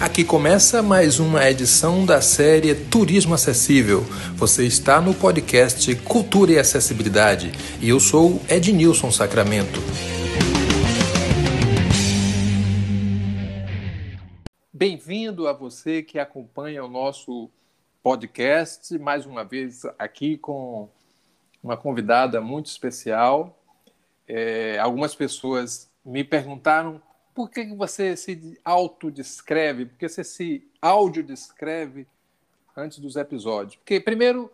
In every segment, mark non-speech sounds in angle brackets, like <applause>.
Aqui começa mais uma edição da série Turismo Acessível. Você está no podcast Cultura e Acessibilidade e eu sou Ednilson Sacramento. Bem-vindo a você que acompanha o nosso podcast, mais uma vez aqui com uma convidada muito especial. É, algumas pessoas me perguntaram por que você se autodescreve, por que você se audiodescreve antes dos episódios. Porque, primeiro,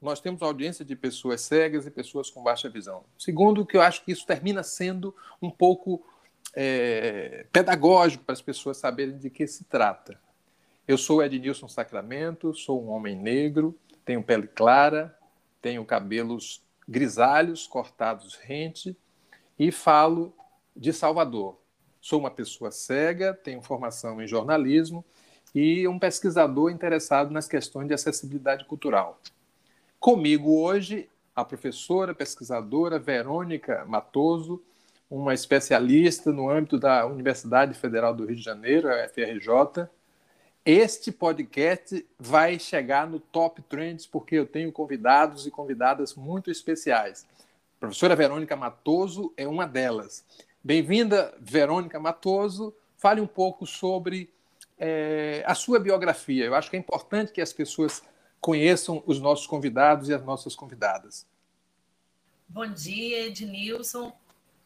nós temos audiência de pessoas cegas e pessoas com baixa visão. Segundo, que eu acho que isso termina sendo um pouco é, pedagógico para as pessoas saberem de que se trata. Eu sou Ednilson Sacramento, sou um homem negro, tenho pele clara, tenho cabelos grisalhos, cortados rente, e falo de Salvador. Sou uma pessoa cega, tenho formação em jornalismo e um pesquisador interessado nas questões de acessibilidade cultural. Comigo hoje a professora pesquisadora Verônica Matoso, uma especialista no âmbito da Universidade Federal do Rio de Janeiro, a UFRJ. Este podcast vai chegar no Top Trends porque eu tenho convidados e convidadas muito especiais. A professora Verônica Matoso é uma delas. Bem-vinda, Verônica Matoso. Fale um pouco sobre é, a sua biografia. Eu acho que é importante que as pessoas conheçam os nossos convidados e as nossas convidadas. Bom dia, Ednilson.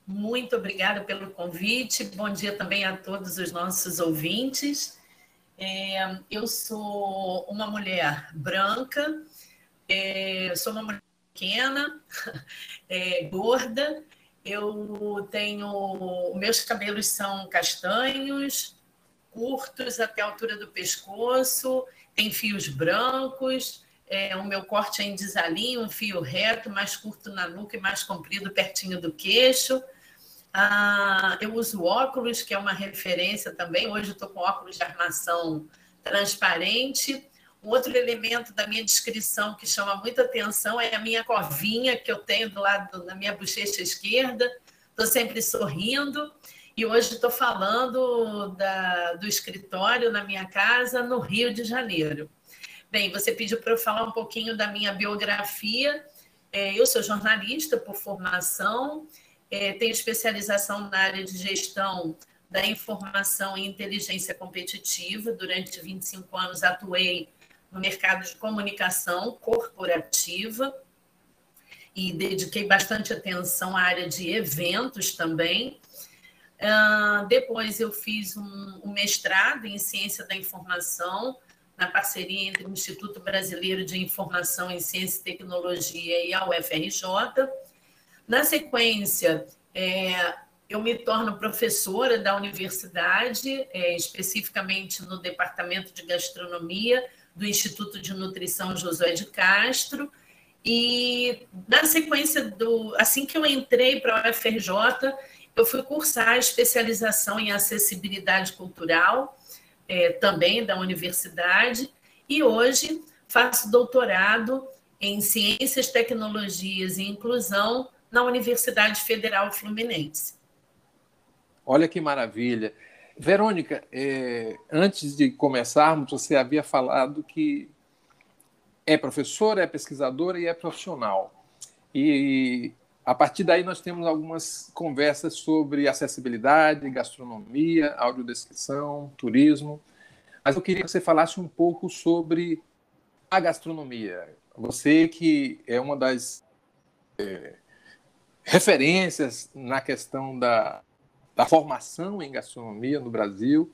Muito obrigada pelo convite. Bom dia também a todos os nossos ouvintes. É, eu sou uma mulher branca, é, sou uma mulher pequena, <laughs> é, gorda, eu tenho. Meus cabelos são castanhos, curtos até a altura do pescoço, tem fios brancos. É, o meu corte é em desalinho, um fio reto, mais curto na nuca e mais comprido pertinho do queixo. Ah, eu uso óculos, que é uma referência também. Hoje estou com óculos de armação transparente. Um outro elemento da minha descrição que chama muita atenção é a minha covinha que eu tenho do lado da minha bochecha esquerda. Estou sempre sorrindo. E hoje estou falando da, do escritório na minha casa, no Rio de Janeiro. Bem, você pediu para eu falar um pouquinho da minha biografia. É, eu sou jornalista por formação, é, tenho especialização na área de gestão da informação e inteligência competitiva. Durante 25 anos atuei no mercado de comunicação corporativa e dediquei bastante atenção à área de eventos também. Uh, depois eu fiz um, um, mestrado em ciência da informação na parceria entre o Instituto Brasileiro de Informação em Ciência e Tecnologia e a UFRJ. Na sequência, é, eu me torno professora da universidade, é, especificamente no Departamento de Gastronomia do Instituto de Nutrição Josué de Castro. E na sequência do, assim que eu entrei para a UFRJ, eu fui cursar a especialização em acessibilidade cultural, é, também da universidade, e hoje faço doutorado em ciências, tecnologias e inclusão na Universidade Federal Fluminense. Olha que maravilha. Verônica, é, antes de começarmos, você havia falado que é professora, é pesquisadora e é profissional. E a partir daí nós temos algumas conversas sobre acessibilidade, gastronomia, audiodescrição, turismo. Mas eu queria que você falasse um pouco sobre a gastronomia. Você que é uma das é, referências na questão da da formação em gastronomia no Brasil,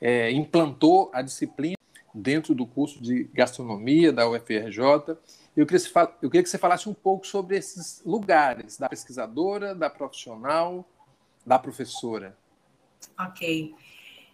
é, implantou a disciplina dentro do curso de gastronomia da UFRJ. Eu queria, eu queria que você falasse um pouco sobre esses lugares, da pesquisadora, da profissional, da professora. Ok.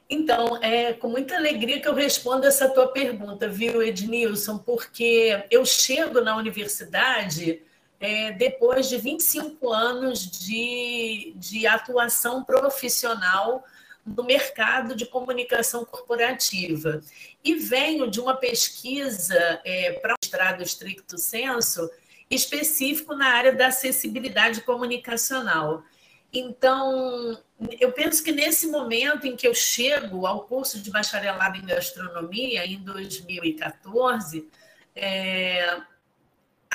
Então, é com muita alegria que eu respondo essa tua pergunta, viu, Ednilson? Porque eu chego na universidade é, depois de 25 anos de, de atuação profissional no mercado de comunicação corporativa. E venho de uma pesquisa é, para o mestrado estricto senso específico na área da acessibilidade comunicacional. Então, eu penso que nesse momento em que eu chego ao curso de bacharelado em gastronomia, em 2014, é,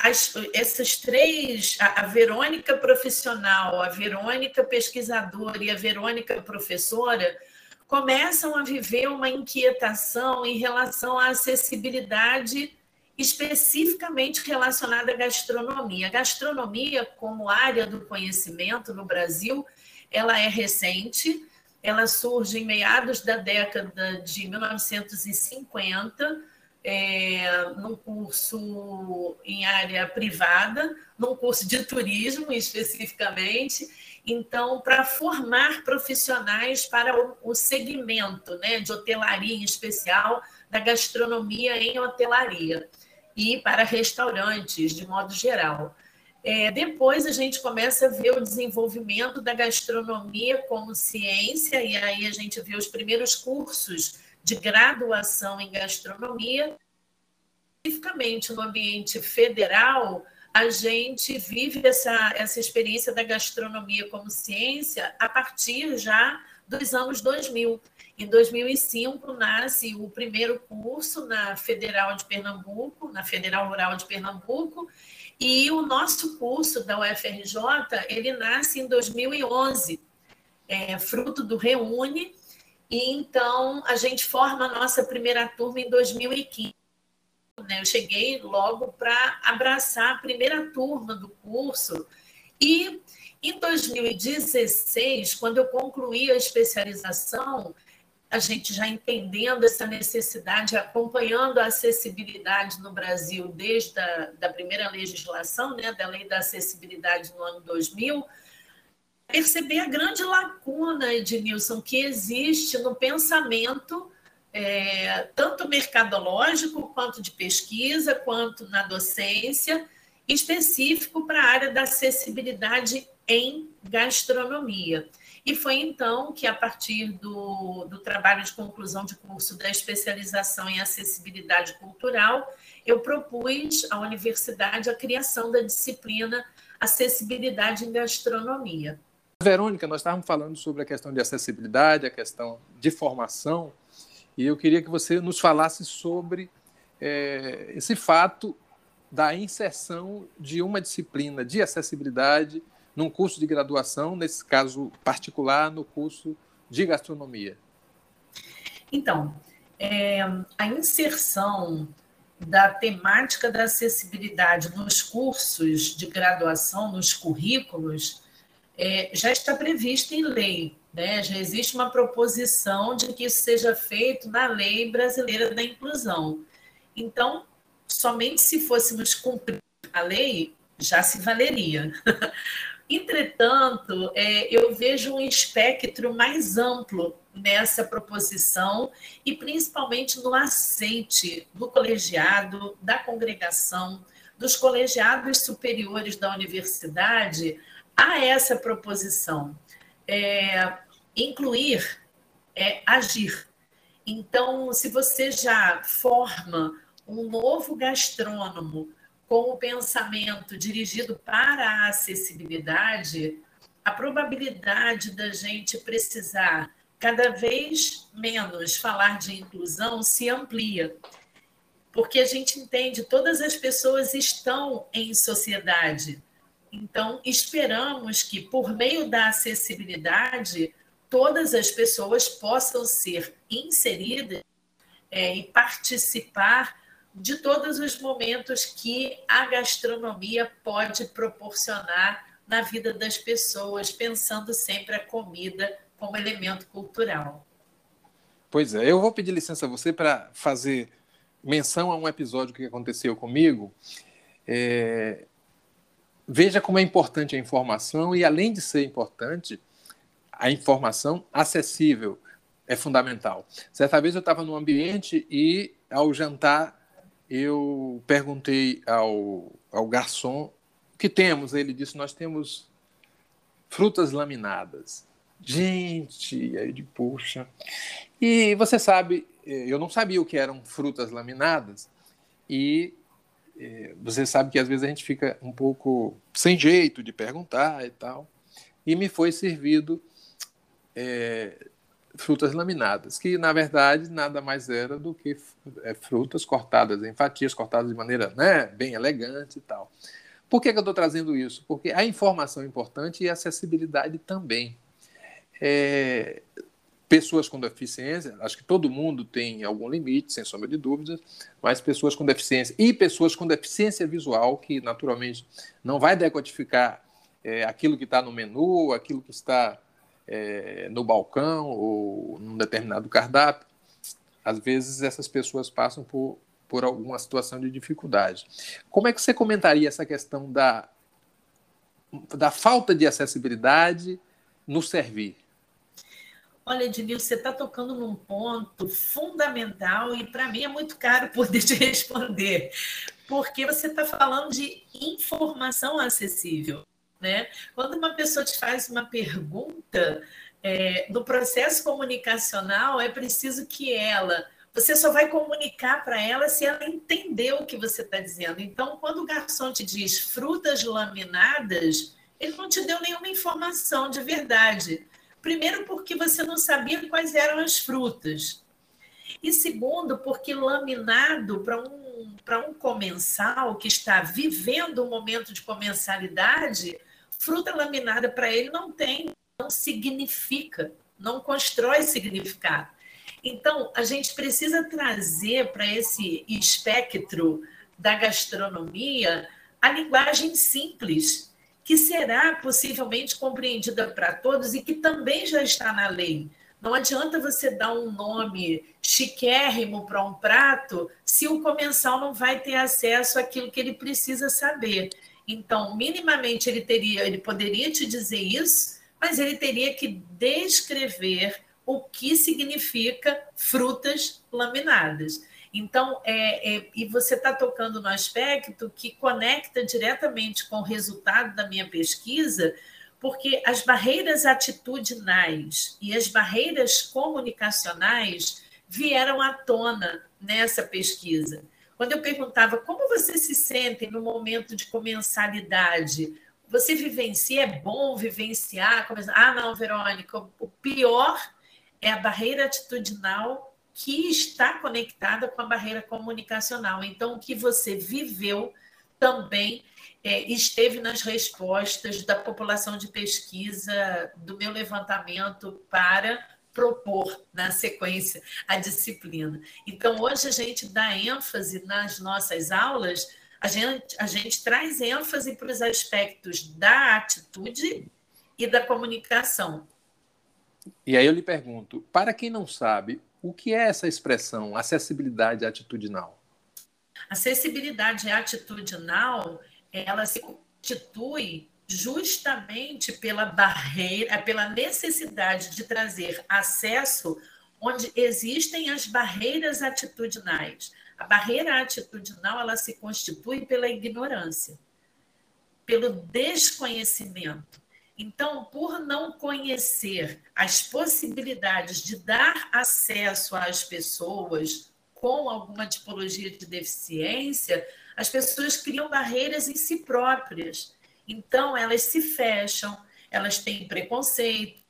as, essas três, a, a Verônica profissional, a Verônica pesquisadora e a Verônica professora, começam a viver uma inquietação em relação à acessibilidade especificamente relacionada à gastronomia. A gastronomia, como área do conhecimento no Brasil, ela é recente, ela surge em meados da década de 1950, é, num curso em área privada, num curso de turismo especificamente. Então, para formar profissionais para o, o segmento né, de hotelaria em especial, da gastronomia em hotelaria e para restaurantes, de modo geral. É, depois a gente começa a ver o desenvolvimento da gastronomia como ciência, e aí a gente vê os primeiros cursos de graduação em gastronomia. Especificamente no ambiente federal, a gente vive essa, essa experiência da gastronomia como ciência a partir já dos anos 2000. Em 2005, nasce o primeiro curso na Federal de Pernambuco, na Federal Rural de Pernambuco, e o nosso curso da UFRJ, ele nasce em 2011, é, fruto do Reúne, e então a gente forma a nossa primeira turma em 2015. Né? Eu cheguei logo para abraçar a primeira turma do curso, e em 2016, quando eu concluí a especialização, a gente já entendendo essa necessidade, acompanhando a acessibilidade no Brasil desde a da primeira legislação, né, da lei da acessibilidade no ano 2000, perceber a grande lacuna, Ednilson, que existe no pensamento, é, tanto mercadológico, quanto de pesquisa, quanto na docência, específico para a área da acessibilidade em gastronomia. E foi então que, a partir do, do trabalho de conclusão de curso da especialização em acessibilidade cultural, eu propus à universidade a criação da disciplina Acessibilidade em Gastronomia. Verônica, nós estávamos falando sobre a questão de acessibilidade, a questão de formação, e eu queria que você nos falasse sobre é, esse fato da inserção de uma disciplina de acessibilidade num curso de graduação, nesse caso particular, no curso de gastronomia? Então, é, a inserção da temática da acessibilidade nos cursos de graduação, nos currículos, é, já está prevista em lei. Né? Já existe uma proposição de que isso seja feito na lei brasileira da inclusão. Então, somente se fôssemos cumprir a lei, já se valeria. <laughs> Entretanto, é, eu vejo um espectro mais amplo nessa proposição e principalmente no aceite do colegiado, da congregação, dos colegiados superiores da universidade a essa proposição. É, incluir é agir. Então, se você já forma um novo gastrônomo com o pensamento dirigido para a acessibilidade, a probabilidade da gente precisar cada vez menos falar de inclusão se amplia. Porque a gente entende, todas as pessoas estão em sociedade. Então, esperamos que, por meio da acessibilidade, todas as pessoas possam ser inseridas é, e participar de todos os momentos que a gastronomia pode proporcionar na vida das pessoas, pensando sempre a comida como elemento cultural. Pois é, eu vou pedir licença a você para fazer menção a um episódio que aconteceu comigo. É... Veja como é importante a informação e, além de ser importante, a informação acessível é fundamental. Certa vez eu estava num ambiente e, ao jantar, eu perguntei ao, ao garçom o que temos. Ele disse: Nós temos frutas laminadas. Gente, aí de puxa. E você sabe, eu não sabia o que eram frutas laminadas, e você sabe que às vezes a gente fica um pouco sem jeito de perguntar e tal. e me foi servido é, frutas laminadas, que na verdade nada mais era do que é, frutas cortadas em fatias, cortadas de maneira né, bem elegante e tal. Por que, que eu estou trazendo isso? Porque a informação é importante e a acessibilidade também. É, pessoas com deficiência, acho que todo mundo tem algum limite, sem sombra de dúvidas, mas pessoas com deficiência e pessoas com deficiência visual, que naturalmente não vai decodificar é, aquilo que está no menu, aquilo que está é, no balcão ou num determinado cardápio, às vezes essas pessoas passam por, por alguma situação de dificuldade. Como é que você comentaria essa questão da, da falta de acessibilidade no servir? Olha, Ednil, você está tocando num ponto fundamental e para mim é muito caro poder <laughs> te responder, porque você está falando de informação acessível. Né? Quando uma pessoa te faz uma pergunta, é, no processo comunicacional é preciso que ela. Você só vai comunicar para ela se ela entender o que você está dizendo. Então, quando o garçom te diz frutas laminadas, ele não te deu nenhuma informação de verdade. Primeiro, porque você não sabia quais eram as frutas. E segundo, porque laminado para um, um comensal que está vivendo um momento de comensalidade, fruta laminada para ele não tem, não significa, não constrói significado. Então, a gente precisa trazer para esse espectro da gastronomia a linguagem simples, que será possivelmente compreendida para todos e que também já está na lei. Não adianta você dar um nome chiquérrimo para um prato se o comensal não vai ter acesso àquilo que ele precisa saber. Então, minimamente ele teria, ele poderia te dizer isso, mas ele teria que descrever o que significa frutas laminadas. Então, é, é e você está tocando no aspecto que conecta diretamente com o resultado da minha pesquisa, porque as barreiras atitudinais e as barreiras comunicacionais vieram à tona nessa pesquisa. Quando eu perguntava como você se sente no momento de comensalidade, você vivencia, é bom vivenciar? Ah, não, Verônica, o pior é a barreira atitudinal que está conectada com a barreira comunicacional. Então, o que você viveu também é, esteve nas respostas da população de pesquisa do meu levantamento para propor na sequência a disciplina. Então, hoje a gente dá ênfase nas nossas aulas, a gente, a gente traz ênfase para os aspectos da atitude e da comunicação. E aí eu lhe pergunto, para quem não sabe, o que é essa expressão acessibilidade atitudinal? Acessibilidade atitudinal, ela se constitui justamente pela barreira, pela necessidade de trazer acesso onde existem as barreiras atitudinais. A barreira atitudinal ela se constitui pela ignorância, pelo desconhecimento. Então, por não conhecer as possibilidades de dar acesso às pessoas com alguma tipologia de deficiência, as pessoas criam barreiras em si próprias então, elas se fecham, elas têm preconceito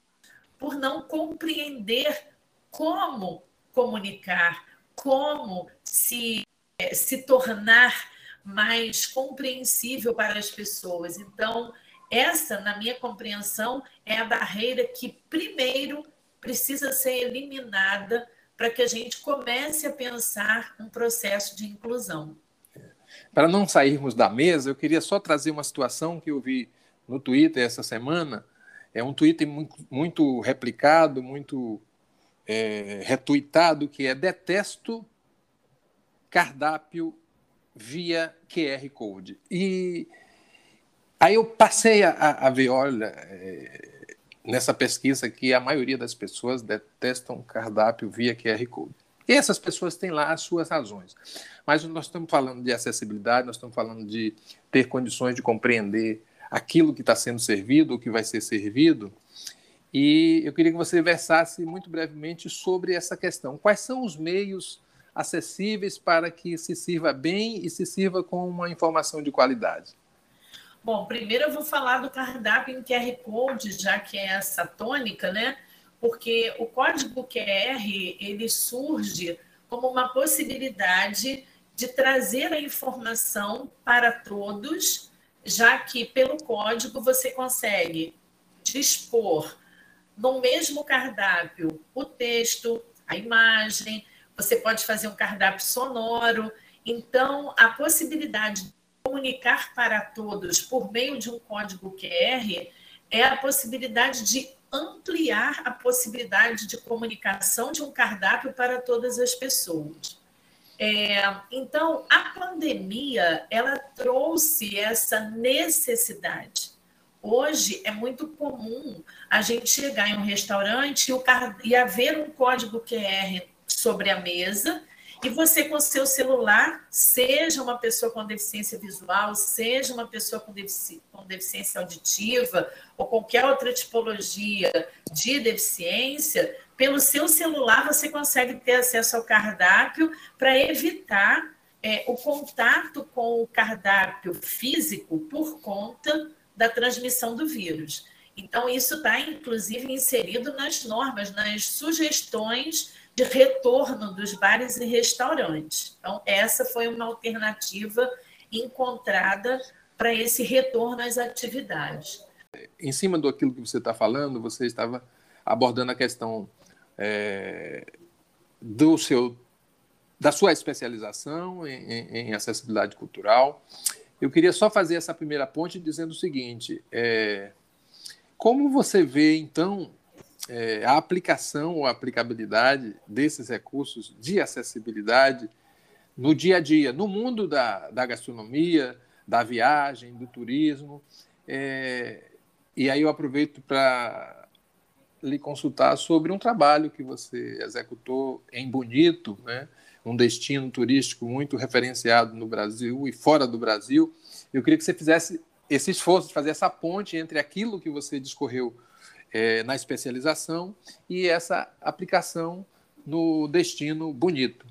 por não compreender como comunicar, como se, eh, se tornar mais compreensível para as pessoas. Então, essa, na minha compreensão, é a barreira que primeiro precisa ser eliminada para que a gente comece a pensar um processo de inclusão. Para não sairmos da mesa, eu queria só trazer uma situação que eu vi no Twitter essa semana. É um Twitter muito, muito replicado, muito é, retuitado, que é detesto cardápio via QR Code. E aí eu passei a, a ver, olha, é, nessa pesquisa que a maioria das pessoas detestam cardápio via QR Code. E essas pessoas têm lá as suas razões. Mas nós estamos falando de acessibilidade, nós estamos falando de ter condições de compreender aquilo que está sendo servido, o que vai ser servido. E eu queria que você versasse muito brevemente sobre essa questão. Quais são os meios acessíveis para que se sirva bem e se sirva com uma informação de qualidade? Bom, primeiro eu vou falar do cardápio em QR Code, já que é essa tônica, né? Porque o código QR ele surge como uma possibilidade de trazer a informação para todos, já que pelo código você consegue dispor no mesmo cardápio o texto, a imagem, você pode fazer um cardápio sonoro. Então, a possibilidade de comunicar para todos por meio de um código QR é a possibilidade de ampliar a possibilidade de comunicação de um cardápio para todas as pessoas. É, então, a pandemia ela trouxe essa necessidade. Hoje é muito comum a gente chegar em um restaurante e, o, e haver um código QR sobre a mesa e você, com seu celular, seja uma pessoa com deficiência visual, seja uma pessoa com, defici com deficiência auditiva ou qualquer outra tipologia de deficiência, pelo seu celular você consegue ter acesso ao cardápio para evitar é, o contato com o cardápio físico por conta da transmissão do vírus. Então, isso está, inclusive, inserido nas normas, nas sugestões de retorno dos bares e restaurantes. Então, essa foi uma alternativa encontrada para esse retorno às atividades. Em cima do aquilo que você está falando, você estava abordando a questão é, do seu, da sua especialização em, em, acessibilidade cultural. Eu queria só fazer essa primeira ponte dizendo o seguinte: é, como você vê, então, é, a aplicação ou aplicabilidade desses recursos de acessibilidade no dia a dia, no mundo da, da gastronomia, da viagem, do turismo. É, e aí eu aproveito para lhe consultar sobre um trabalho que você executou em Bonito, né? um destino turístico muito referenciado no Brasil e fora do Brasil. Eu queria que você fizesse esse esforço de fazer essa ponte entre aquilo que você discorreu é, na especialização e essa aplicação no destino bonito.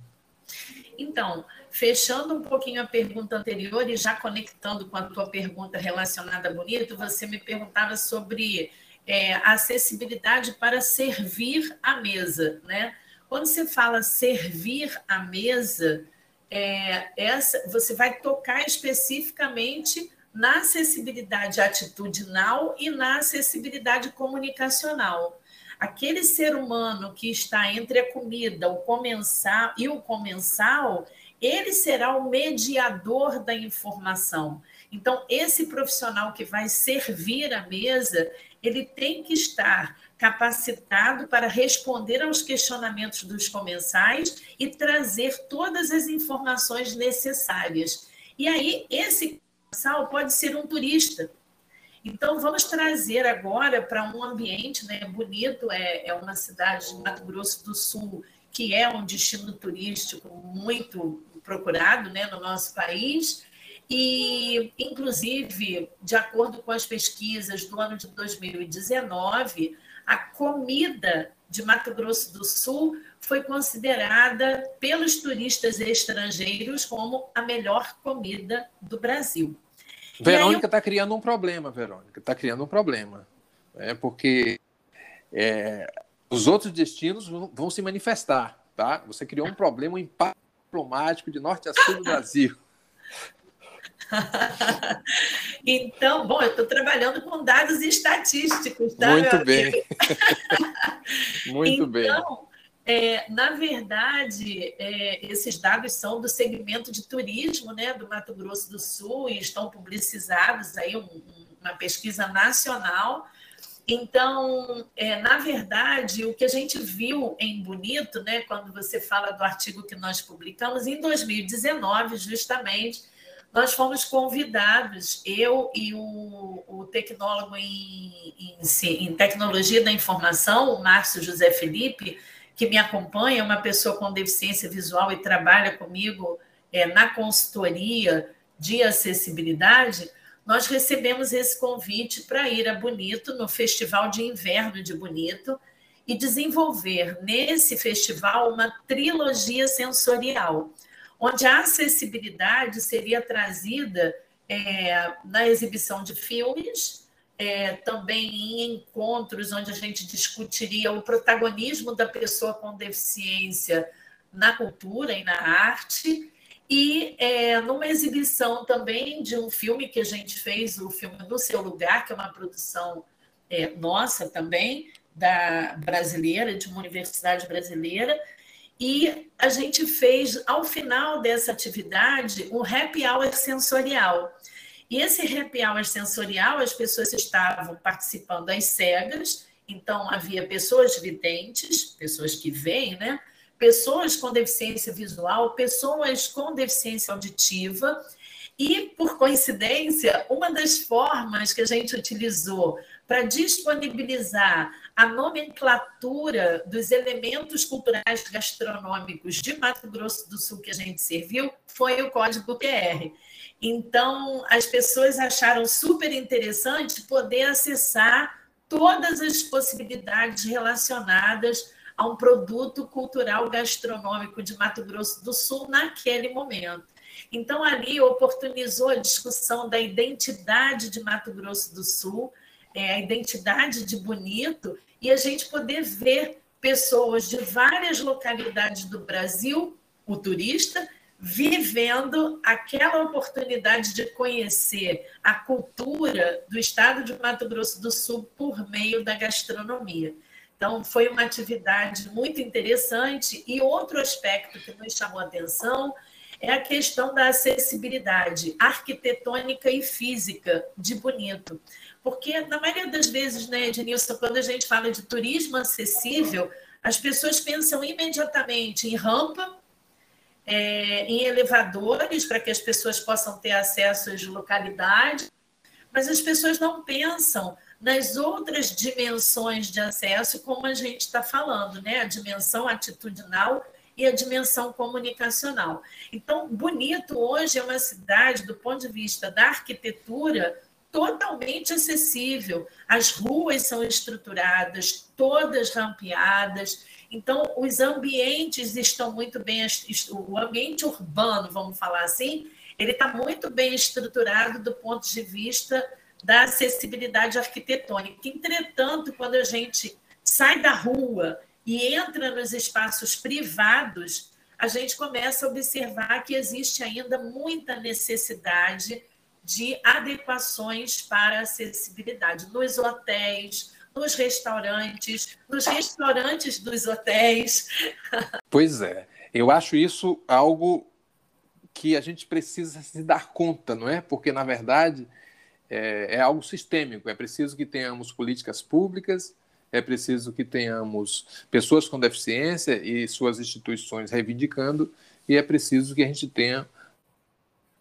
Então, fechando um pouquinho a pergunta anterior e já conectando com a tua pergunta relacionada a bonito, você me perguntava sobre é, acessibilidade para servir à mesa, né? Quando você fala servir à mesa, é, essa, você vai tocar especificamente na acessibilidade atitudinal e na acessibilidade comunicacional. Aquele ser humano que está entre a comida, o comensal e o comensal, ele será o mediador da informação. Então, esse profissional que vai servir a mesa, ele tem que estar capacitado para responder aos questionamentos dos comensais e trazer todas as informações necessárias. E aí, esse Sal pode ser um turista. Então, vamos trazer agora para um ambiente né, bonito, é, é uma cidade de Mato Grosso do Sul, que é um destino turístico muito procurado né, no nosso país. E, inclusive, de acordo com as pesquisas do ano de 2019, a comida de Mato Grosso do Sul foi considerada pelos turistas estrangeiros como a melhor comida do Brasil. Verônica está eu... criando um problema, Verônica, está criando um problema. É porque é, os outros destinos vão, vão, se manifestar, tá? Você criou um problema, um impacto diplomático de norte a sul do Brasil. <laughs> então, bom, eu estou trabalhando com dados estatísticos, tá? Muito bem. <laughs> Muito então, bem. É, na verdade, é, esses dados são do segmento de turismo né, do Mato Grosso do Sul e estão publicizados aí um, uma pesquisa nacional. Então, é, na verdade, o que a gente viu em Bonito, né, quando você fala do artigo que nós publicamos, em 2019, justamente, nós fomos convidados, eu e o, o tecnólogo em, em, em tecnologia da informação, o Márcio José Felipe, que me acompanha, uma pessoa com deficiência visual e trabalha comigo é, na consultoria de acessibilidade, nós recebemos esse convite para ir a Bonito, no Festival de Inverno de Bonito, e desenvolver nesse festival uma trilogia sensorial, onde a acessibilidade seria trazida é, na exibição de filmes, é, também em encontros onde a gente discutiria o protagonismo da pessoa com deficiência na cultura e na arte, e é, numa exibição também de um filme que a gente fez, o filme No Seu Lugar, que é uma produção é, nossa também, da brasileira, de uma universidade brasileira, e a gente fez, ao final dessa atividade, um happy hour sensorial. E esse happy hour sensorial, as pessoas estavam participando às cegas, então havia pessoas videntes, pessoas que veem, né? pessoas com deficiência visual, pessoas com deficiência auditiva, e, por coincidência, uma das formas que a gente utilizou para disponibilizar a nomenclatura dos elementos culturais gastronômicos de Mato Grosso do Sul que a gente serviu foi o código QR. Então, as pessoas acharam super interessante poder acessar todas as possibilidades relacionadas a um produto cultural gastronômico de Mato Grosso do Sul naquele momento. Então, ali oportunizou a discussão da identidade de Mato Grosso do Sul, é, a identidade de Bonito, e a gente poder ver pessoas de várias localidades do Brasil, o turista, vivendo aquela oportunidade de conhecer a cultura do estado de Mato Grosso do Sul por meio da gastronomia. Então, foi uma atividade muito interessante. E outro aspecto que nos chamou a atenção é a questão da acessibilidade arquitetônica e física de Bonito. Porque, na maioria das vezes, né, Ednilson, quando a gente fala de turismo acessível, as pessoas pensam imediatamente em rampa, é, em elevadores, para que as pessoas possam ter acesso às localidades, mas as pessoas não pensam nas outras dimensões de acesso, como a gente está falando, né? a dimensão atitudinal e a dimensão comunicacional. Então, Bonito hoje é uma cidade, do ponto de vista da arquitetura, totalmente acessível. As ruas são estruturadas, todas rampeadas. Então, os ambientes estão muito bem, o ambiente urbano, vamos falar assim, ele está muito bem estruturado do ponto de vista da acessibilidade arquitetônica. Entretanto, quando a gente sai da rua e entra nos espaços privados, a gente começa a observar que existe ainda muita necessidade de adequações para acessibilidade nos hotéis, nos restaurantes, nos restaurantes dos hotéis. <laughs> Pois é, eu acho isso algo que a gente precisa se dar conta, não é? Porque, na verdade, é, é algo sistêmico. É preciso que tenhamos políticas públicas, é preciso que tenhamos pessoas com deficiência e suas instituições reivindicando, e é preciso que a gente tenha um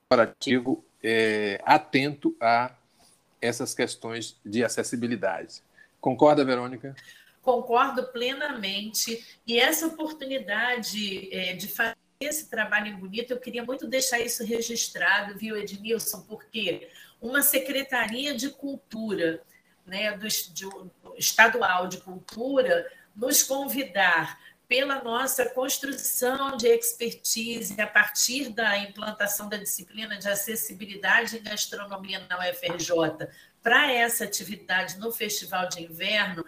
comparativo é, atento a essas questões de acessibilidade. Concorda, Verônica? Concordo plenamente. E essa oportunidade é, de fazer esse trabalho bonito, eu queria muito deixar isso registrado, viu, Edmilson? Porque uma secretaria de cultura, né, do, de, estadual de cultura, nos convidar pela nossa construção de expertise a partir da implantação da disciplina de acessibilidade em gastronomia na UFRJ para essa atividade no Festival de Inverno,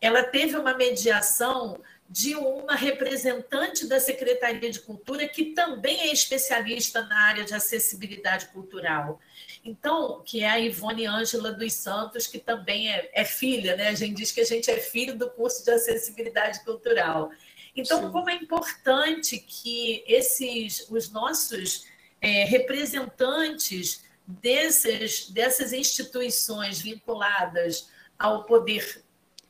ela teve uma mediação de uma representante da Secretaria de Cultura que também é especialista na área de acessibilidade cultural. Então, que é a Ivone Ângela dos Santos, que também é, é, filha, né? A gente diz que a gente é filho do curso de acessibilidade cultural. Então, Sim. como é importante que esses, os nossos é, representantes desses, dessas instituições vinculadas ao poder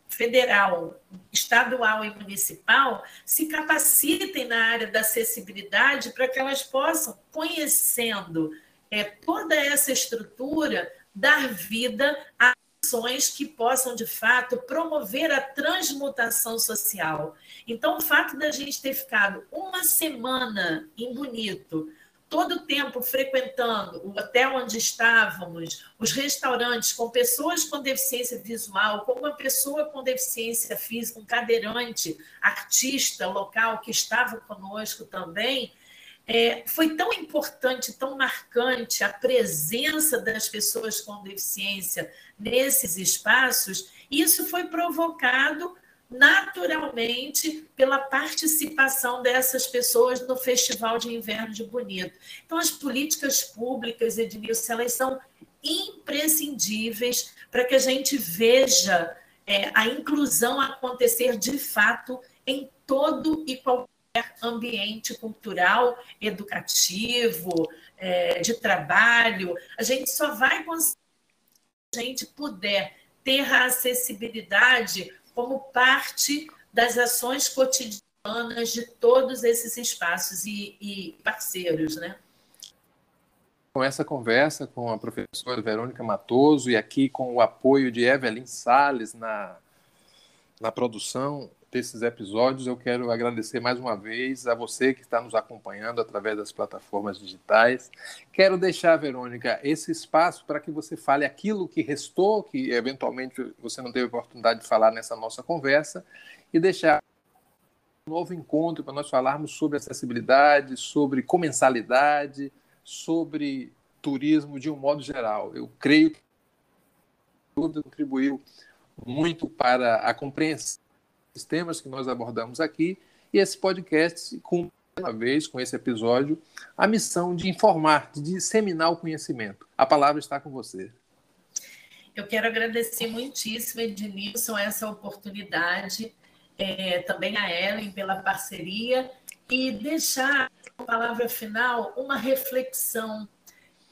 federal, estadual e municipal se capacitem na área da acessibilidade para que elas possam, conhecendo é, toda essa estrutura, dar vida a ações que possam, de fato, promover a transmutação social. Então, o fato da gente ter ficado uma semana em Bonito, todo o tempo frequentando o hotel onde estávamos, os restaurantes com pessoas com deficiência visual, com uma pessoa com deficiência física, um cadeirante, artista local que estava conosco também, é, foi tão importante, tão marcante a presença das pessoas com deficiência nesses espaços, isso foi provocado naturalmente pela participação dessas pessoas no Festival de Inverno de Bonito. Então, as políticas públicas, Edmilson, elas são imprescindíveis para que a gente veja é, a inclusão acontecer de fato em todo e qualquer ambiente cultural, educativo, é, de trabalho. A gente só vai conseguir se a gente puder ter a acessibilidade como parte das ações cotidianas de todos esses espaços e, e parceiros, né? Com essa conversa com a professora Verônica Matoso e aqui com o apoio de Evelyn Sales na, na produção, desses episódios. Eu quero agradecer mais uma vez a você que está nos acompanhando através das plataformas digitais. Quero deixar, Verônica, esse espaço para que você fale aquilo que restou, que eventualmente você não teve oportunidade de falar nessa nossa conversa, e deixar um novo encontro para nós falarmos sobre acessibilidade, sobre comensalidade, sobre turismo de um modo geral. Eu creio que tudo contribuiu muito para a compreensão os temas que nós abordamos aqui e esse podcast cumpre uma vez com esse episódio a missão de informar, de disseminar o conhecimento. A palavra está com você. Eu quero agradecer muitíssimo, Ednilson, essa oportunidade, é, também a Ellen pela parceria e deixar a palavra final uma reflexão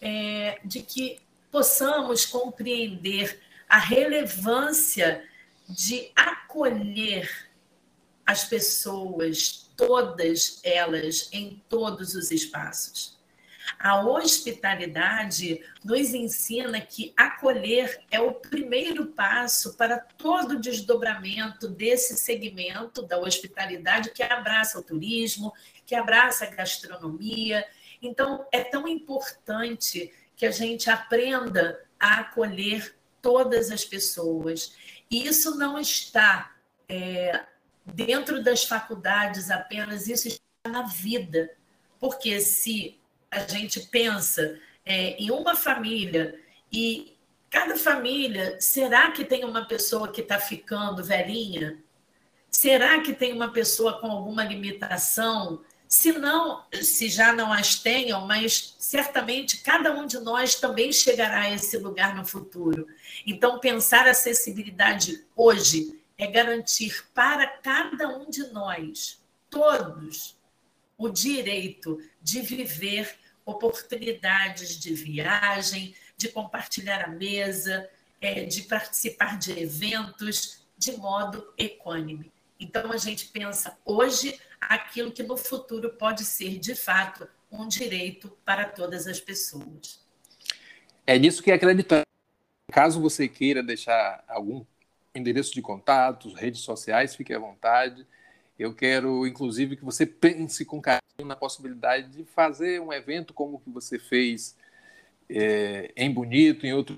é, de que possamos compreender a relevância de acolher as pessoas, todas elas, em todos os espaços. A hospitalidade nos ensina que acolher é o primeiro passo para todo o desdobramento desse segmento da hospitalidade que abraça o turismo, que abraça a gastronomia. Então, é tão importante que a gente aprenda a acolher todas as pessoas. E isso não está é, dentro das faculdades apenas, isso está na vida. Porque se a gente pensa é, em uma família e cada família, será que tem uma pessoa que está ficando velhinha? Será que tem uma pessoa com alguma limitação? Se não, se já não as tenham, mas certamente cada um de nós também chegará a esse lugar no futuro. Então, pensar acessibilidade hoje é garantir para cada um de nós, todos, o direito de viver oportunidades de viagem, de compartilhar a mesa, é, de participar de eventos de modo equânime. Então, a gente pensa hoje aquilo que no futuro pode ser, de fato, um direito para todas as pessoas. É nisso que acreditamos. Caso você queira deixar algum endereço de contatos, redes sociais, fique à vontade. Eu quero, inclusive, que você pense com carinho na possibilidade de fazer um evento como o que você fez é, em Bonito, em outro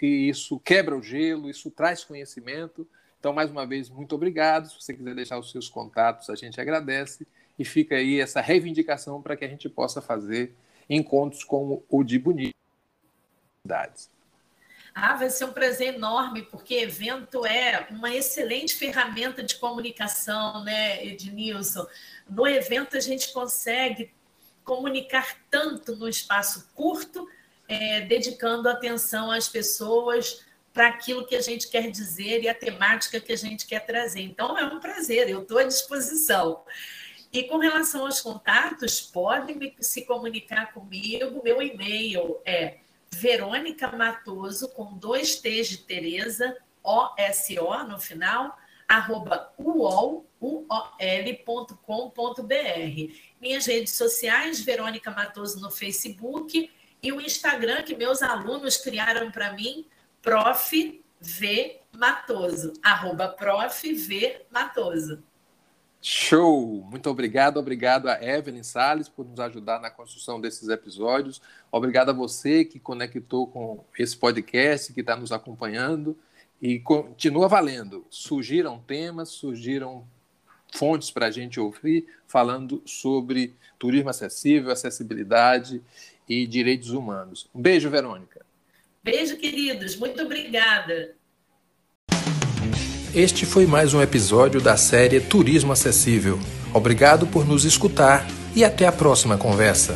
que isso quebra o gelo, isso traz conhecimento então, mais uma vez, muito obrigado. Se você quiser deixar os seus contatos, a gente agradece. E fica aí essa reivindicação para que a gente possa fazer encontros como o de Bonito. Ah, vai ser um prazer enorme, porque evento é uma excelente ferramenta de comunicação, né, Ednilson? No evento a gente consegue comunicar tanto no espaço curto, é, dedicando atenção às pessoas para aquilo que a gente quer dizer e a temática que a gente quer trazer. Então, é um prazer, eu estou à disposição. E com relação aos contatos, podem se comunicar comigo. Meu e-mail é Verônica Matoso, com dois T's de Tereza, O-S-O no final, arroba uol, uol.com.br. Minhas redes sociais, Verônica Matoso no Facebook e o Instagram que meus alunos criaram para mim, Prof. V. Matoso, arroba Prof. V. Matoso. Show! Muito obrigado, obrigado a Evelyn Salles por nos ajudar na construção desses episódios. Obrigado a você que conectou com esse podcast, que está nos acompanhando. E continua valendo. Surgiram temas, surgiram fontes para a gente ouvir falando sobre turismo acessível, acessibilidade e direitos humanos. Um beijo, Verônica. Beijo, queridos. Muito obrigada. Este foi mais um episódio da série Turismo Acessível. Obrigado por nos escutar e até a próxima conversa.